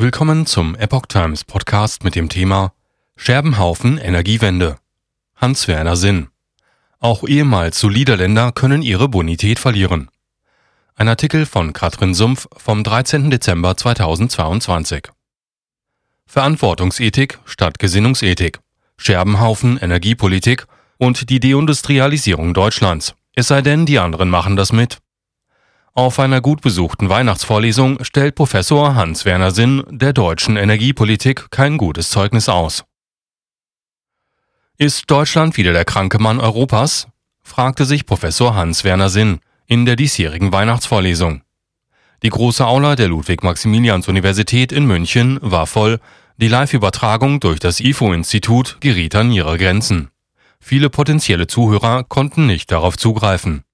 Willkommen zum Epoch Times Podcast mit dem Thema Scherbenhaufen Energiewende. Hans-Werner Sinn. Auch ehemals solide Länder können ihre Bonität verlieren. Ein Artikel von Katrin Sumpf vom 13. Dezember 2022. Verantwortungsethik statt Gesinnungsethik. Scherbenhaufen Energiepolitik und die Deindustrialisierung Deutschlands. Es sei denn, die anderen machen das mit. Auf einer gut besuchten Weihnachtsvorlesung stellt Professor Hans-Werner Sinn der deutschen Energiepolitik kein gutes Zeugnis aus. Ist Deutschland wieder der kranke Mann Europas? fragte sich Professor Hans-Werner Sinn in der diesjährigen Weihnachtsvorlesung. Die große Aula der Ludwig-Maximilians-Universität in München war voll, die Live-Übertragung durch das IFO-Institut geriet an ihre Grenzen. Viele potenzielle Zuhörer konnten nicht darauf zugreifen.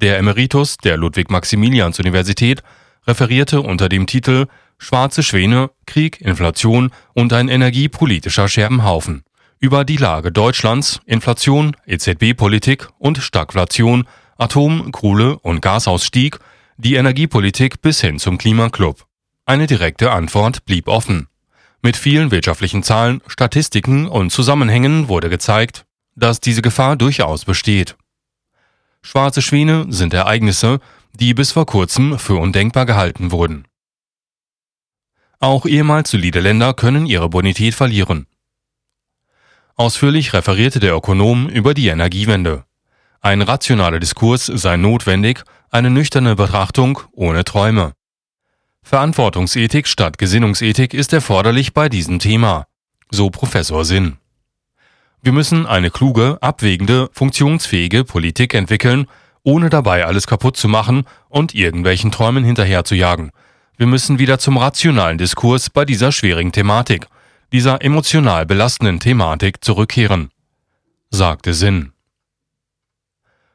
Der Emeritus der Ludwig-Maximilians-Universität referierte unter dem Titel Schwarze Schwäne, Krieg, Inflation und ein energiepolitischer Scherbenhaufen über die Lage Deutschlands, Inflation, EZB-Politik und Stagflation, Atom-, Kohle- und Gasausstieg, die Energiepolitik bis hin zum Klimaclub. Eine direkte Antwort blieb offen. Mit vielen wirtschaftlichen Zahlen, Statistiken und Zusammenhängen wurde gezeigt, dass diese Gefahr durchaus besteht. Schwarze Schwäne sind Ereignisse, die bis vor kurzem für undenkbar gehalten wurden. Auch ehemals solide Länder können ihre Bonität verlieren. Ausführlich referierte der Ökonom über die Energiewende. Ein rationaler Diskurs sei notwendig, eine nüchterne Betrachtung ohne Träume. Verantwortungsethik statt Gesinnungsethik ist erforderlich bei diesem Thema, so Professor Sinn. Wir müssen eine kluge, abwägende, funktionsfähige Politik entwickeln, ohne dabei alles kaputt zu machen und irgendwelchen Träumen hinterherzujagen. Wir müssen wieder zum rationalen Diskurs bei dieser schwierigen Thematik, dieser emotional belastenden Thematik zurückkehren, sagte Sinn.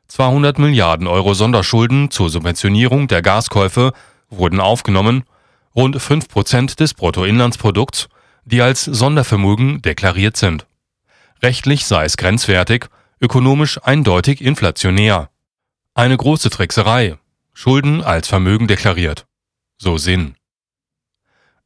200 Milliarden Euro Sonderschulden zur Subventionierung der Gaskäufe wurden aufgenommen, rund 5 Prozent des Bruttoinlandsprodukts, die als Sondervermögen deklariert sind. Rechtlich sei es grenzwertig, ökonomisch eindeutig inflationär. Eine große Trickserei. Schulden als Vermögen deklariert. So Sinn.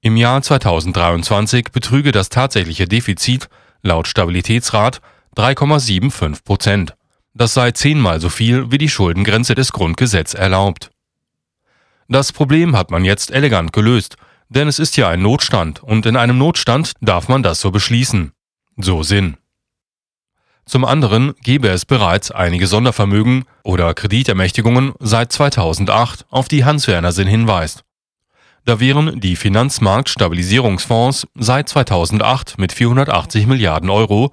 Im Jahr 2023 betrüge das tatsächliche Defizit laut Stabilitätsrat 3,75 Prozent. Das sei zehnmal so viel, wie die Schuldengrenze des Grundgesetzes erlaubt. Das Problem hat man jetzt elegant gelöst, denn es ist ja ein Notstand und in einem Notstand darf man das so beschließen. So Sinn. Zum anderen gebe es bereits einige Sondervermögen oder Kreditermächtigungen seit 2008, auf die Hans-Werner Sinn hinweist. Da wären die Finanzmarktstabilisierungsfonds seit 2008 mit 480 Milliarden Euro,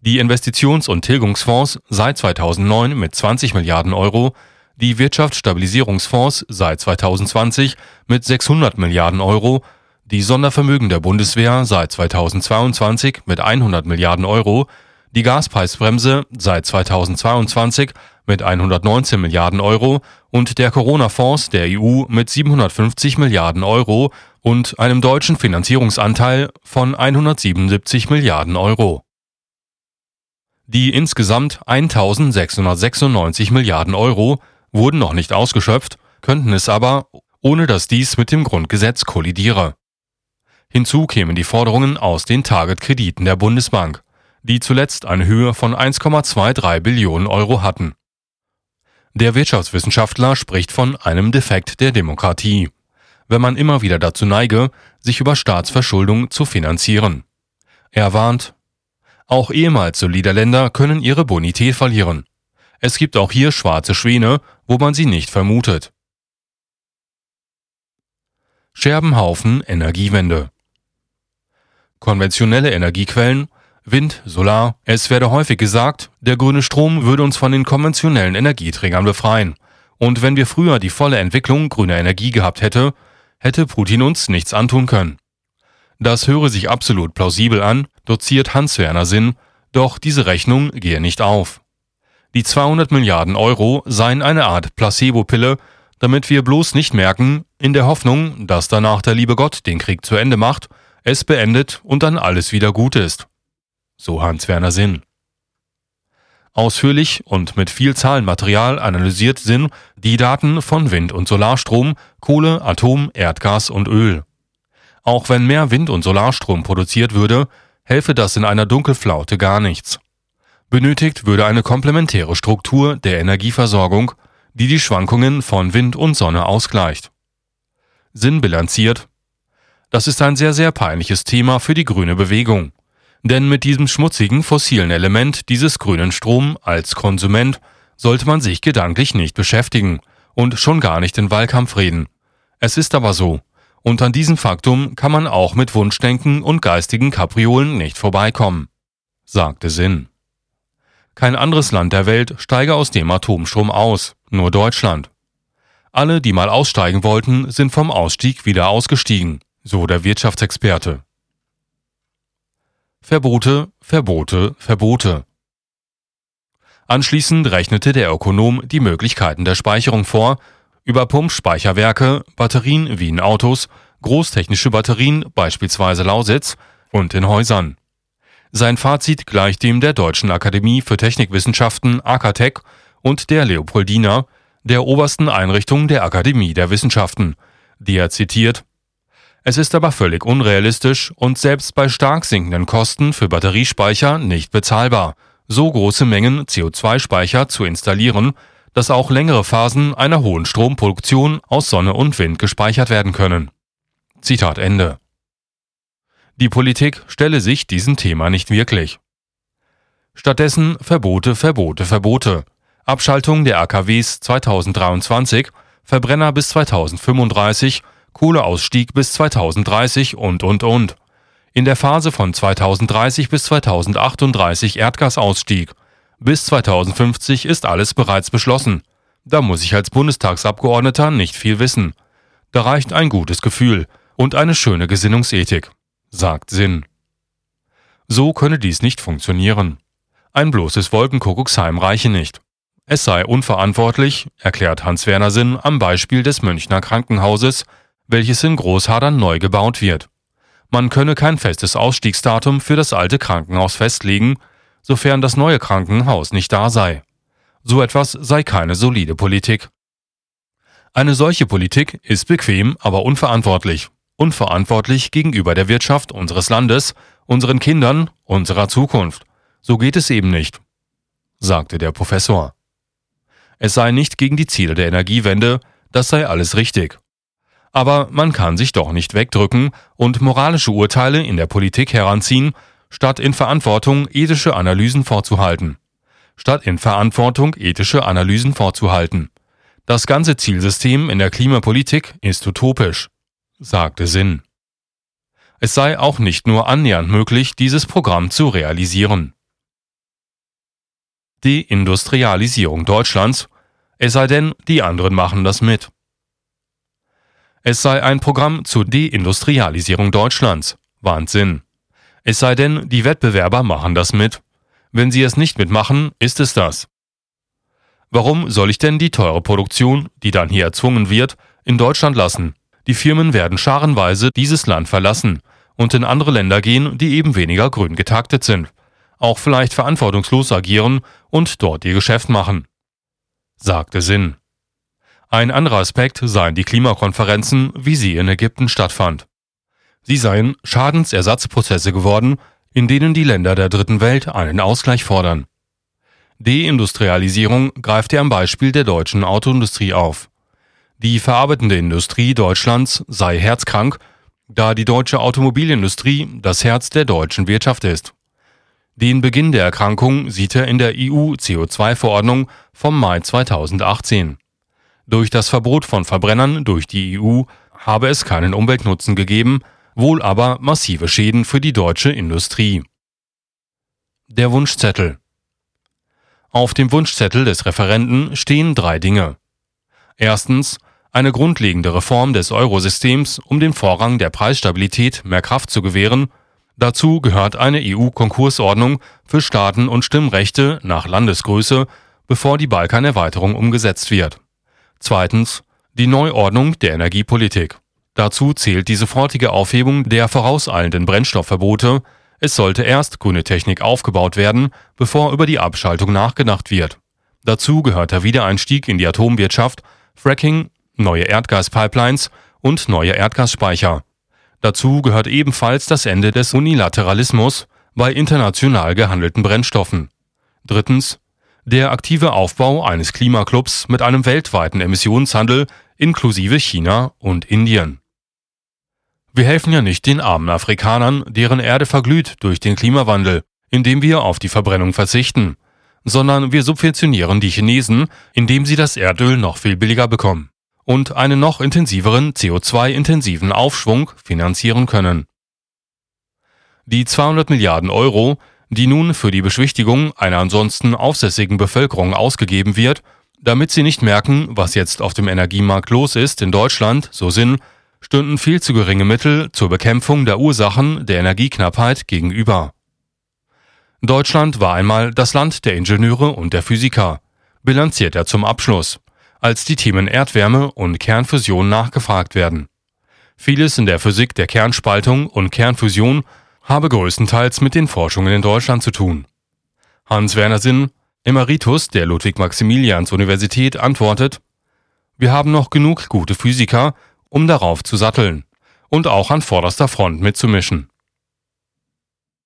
die Investitions- und Tilgungsfonds seit 2009 mit 20 Milliarden Euro, die Wirtschaftsstabilisierungsfonds seit 2020 mit 600 Milliarden Euro, die Sondervermögen der Bundeswehr seit 2022 mit 100 Milliarden Euro die Gaspreisbremse seit 2022 mit 119 Milliarden Euro und der Corona-Fonds der EU mit 750 Milliarden Euro und einem deutschen Finanzierungsanteil von 177 Milliarden Euro. Die insgesamt 1696 Milliarden Euro wurden noch nicht ausgeschöpft, könnten es aber, ohne dass dies mit dem Grundgesetz kollidiere. Hinzu kämen die Forderungen aus den Target-Krediten der Bundesbank die zuletzt eine Höhe von 1,23 Billionen Euro hatten. Der Wirtschaftswissenschaftler spricht von einem Defekt der Demokratie, wenn man immer wieder dazu neige, sich über Staatsverschuldung zu finanzieren. Er warnt, auch ehemals solide Länder können ihre Bonität verlieren. Es gibt auch hier schwarze Schwäne, wo man sie nicht vermutet. Scherbenhaufen Energiewende Konventionelle Energiequellen Wind, Solar. Es werde häufig gesagt, der grüne Strom würde uns von den konventionellen Energieträgern befreien. Und wenn wir früher die volle Entwicklung grüner Energie gehabt hätte, hätte Putin uns nichts antun können. Das höre sich absolut plausibel an, doziert Hans-Werner Sinn, doch diese Rechnung gehe nicht auf. Die 200 Milliarden Euro seien eine Art Placebo-Pille, damit wir bloß nicht merken, in der Hoffnung, dass danach der liebe Gott den Krieg zu Ende macht, es beendet und dann alles wieder gut ist so Hans-Werner Sinn. Ausführlich und mit viel Zahlenmaterial analysiert Sinn die Daten von Wind- und Solarstrom, Kohle, Atom, Erdgas und Öl. Auch wenn mehr Wind- und Solarstrom produziert würde, helfe das in einer Dunkelflaute gar nichts. Benötigt würde eine komplementäre Struktur der Energieversorgung, die die Schwankungen von Wind und Sonne ausgleicht. Sinn bilanziert. Das ist ein sehr, sehr peinliches Thema für die grüne Bewegung. Denn mit diesem schmutzigen fossilen Element dieses grünen Strom als Konsument sollte man sich gedanklich nicht beschäftigen und schon gar nicht in Wahlkampf reden. Es ist aber so. Und an diesem Faktum kann man auch mit Wunschdenken und geistigen Kapriolen nicht vorbeikommen, sagte Sinn. Kein anderes Land der Welt steige aus dem Atomstrom aus, nur Deutschland. Alle, die mal aussteigen wollten, sind vom Ausstieg wieder ausgestiegen, so der Wirtschaftsexperte. Verbote, Verbote, Verbote. Anschließend rechnete der Ökonom die Möglichkeiten der Speicherung vor, über Pumpspeicherwerke, Batterien wie in Autos, großtechnische Batterien, beispielsweise Lausitz, und in Häusern. Sein Fazit gleicht dem der Deutschen Akademie für Technikwissenschaften AKTEC und der Leopoldina, der obersten Einrichtung der Akademie der Wissenschaften, die er zitiert es ist aber völlig unrealistisch und selbst bei stark sinkenden Kosten für Batteriespeicher nicht bezahlbar, so große Mengen CO2-Speicher zu installieren, dass auch längere Phasen einer hohen Stromproduktion aus Sonne und Wind gespeichert werden können. Zitat Ende. Die Politik stelle sich diesem Thema nicht wirklich. Stattdessen Verbote, Verbote, Verbote. Abschaltung der AKWs 2023, Verbrenner bis 2035 Kohleausstieg bis 2030 und, und, und. In der Phase von 2030 bis 2038 Erdgasausstieg. Bis 2050 ist alles bereits beschlossen. Da muss ich als Bundestagsabgeordneter nicht viel wissen. Da reicht ein gutes Gefühl und eine schöne Gesinnungsethik, sagt Sinn. So könne dies nicht funktionieren. Ein bloßes Wolkenkuckucksheim reiche nicht. Es sei unverantwortlich, erklärt Hans-Werner Sinn am Beispiel des Münchner Krankenhauses, welches in Großhadern neu gebaut wird. Man könne kein festes Ausstiegsdatum für das alte Krankenhaus festlegen, sofern das neue Krankenhaus nicht da sei. So etwas sei keine solide Politik. Eine solche Politik ist bequem, aber unverantwortlich. Unverantwortlich gegenüber der Wirtschaft unseres Landes, unseren Kindern, unserer Zukunft. So geht es eben nicht, sagte der Professor. Es sei nicht gegen die Ziele der Energiewende, das sei alles richtig. Aber man kann sich doch nicht wegdrücken und moralische Urteile in der Politik heranziehen, statt in Verantwortung ethische Analysen vorzuhalten. Statt in Verantwortung ethische Analysen vorzuhalten. Das ganze Zielsystem in der Klimapolitik ist utopisch, sagte Sinn. Es sei auch nicht nur annähernd möglich, dieses Programm zu realisieren. Deindustrialisierung Deutschlands, es sei denn, die anderen machen das mit. Es sei ein Programm zur Deindustrialisierung Deutschlands. Wahnsinn. Es sei denn, die Wettbewerber machen das mit. Wenn sie es nicht mitmachen, ist es das. Warum soll ich denn die teure Produktion, die dann hier erzwungen wird, in Deutschland lassen? Die Firmen werden scharenweise dieses Land verlassen und in andere Länder gehen, die eben weniger grün getaktet sind, auch vielleicht verantwortungslos agieren und dort ihr Geschäft machen. Sagte Sinn. Ein anderer Aspekt seien die Klimakonferenzen, wie sie in Ägypten stattfand. Sie seien Schadensersatzprozesse geworden, in denen die Länder der dritten Welt einen Ausgleich fordern. Deindustrialisierung greift er am Beispiel der deutschen Autoindustrie auf. Die verarbeitende Industrie Deutschlands sei herzkrank, da die deutsche Automobilindustrie das Herz der deutschen Wirtschaft ist. Den Beginn der Erkrankung sieht er in der EU-CO2-Verordnung vom Mai 2018. Durch das Verbot von Verbrennern durch die EU habe es keinen Umweltnutzen gegeben, wohl aber massive Schäden für die deutsche Industrie. Der Wunschzettel Auf dem Wunschzettel des Referenten stehen drei Dinge. Erstens eine grundlegende Reform des Eurosystems, um dem Vorrang der Preisstabilität mehr Kraft zu gewähren. Dazu gehört eine EU-Konkursordnung für Staaten und Stimmrechte nach Landesgröße, bevor die Balkanerweiterung umgesetzt wird. Zweitens die Neuordnung der Energiepolitik. Dazu zählt die sofortige Aufhebung der vorauseilenden Brennstoffverbote. Es sollte erst grüne Technik aufgebaut werden, bevor über die Abschaltung nachgedacht wird. Dazu gehört der Wiedereinstieg in die Atomwirtschaft, Fracking, neue Erdgaspipelines und neue Erdgasspeicher. Dazu gehört ebenfalls das Ende des Unilateralismus bei international gehandelten Brennstoffen. Drittens der aktive Aufbau eines Klimaclubs mit einem weltweiten Emissionshandel inklusive China und Indien. Wir helfen ja nicht den armen Afrikanern, deren Erde verglüht durch den Klimawandel, indem wir auf die Verbrennung verzichten, sondern wir subventionieren die Chinesen, indem sie das Erdöl noch viel billiger bekommen und einen noch intensiveren CO2-intensiven Aufschwung finanzieren können. Die 200 Milliarden Euro, die nun für die Beschwichtigung einer ansonsten aufsässigen Bevölkerung ausgegeben wird, damit sie nicht merken, was jetzt auf dem Energiemarkt los ist in Deutschland, so Sinn, stünden viel zu geringe Mittel zur Bekämpfung der Ursachen der Energieknappheit gegenüber. Deutschland war einmal das Land der Ingenieure und der Physiker, bilanziert er zum Abschluss, als die Themen Erdwärme und Kernfusion nachgefragt werden. Vieles in der Physik der Kernspaltung und Kernfusion habe größtenteils mit den Forschungen in Deutschland zu tun. Hans-Werner Sinn, Emeritus der Ludwig-Maximilians-Universität, antwortet, wir haben noch genug gute Physiker, um darauf zu satteln und auch an vorderster Front mitzumischen.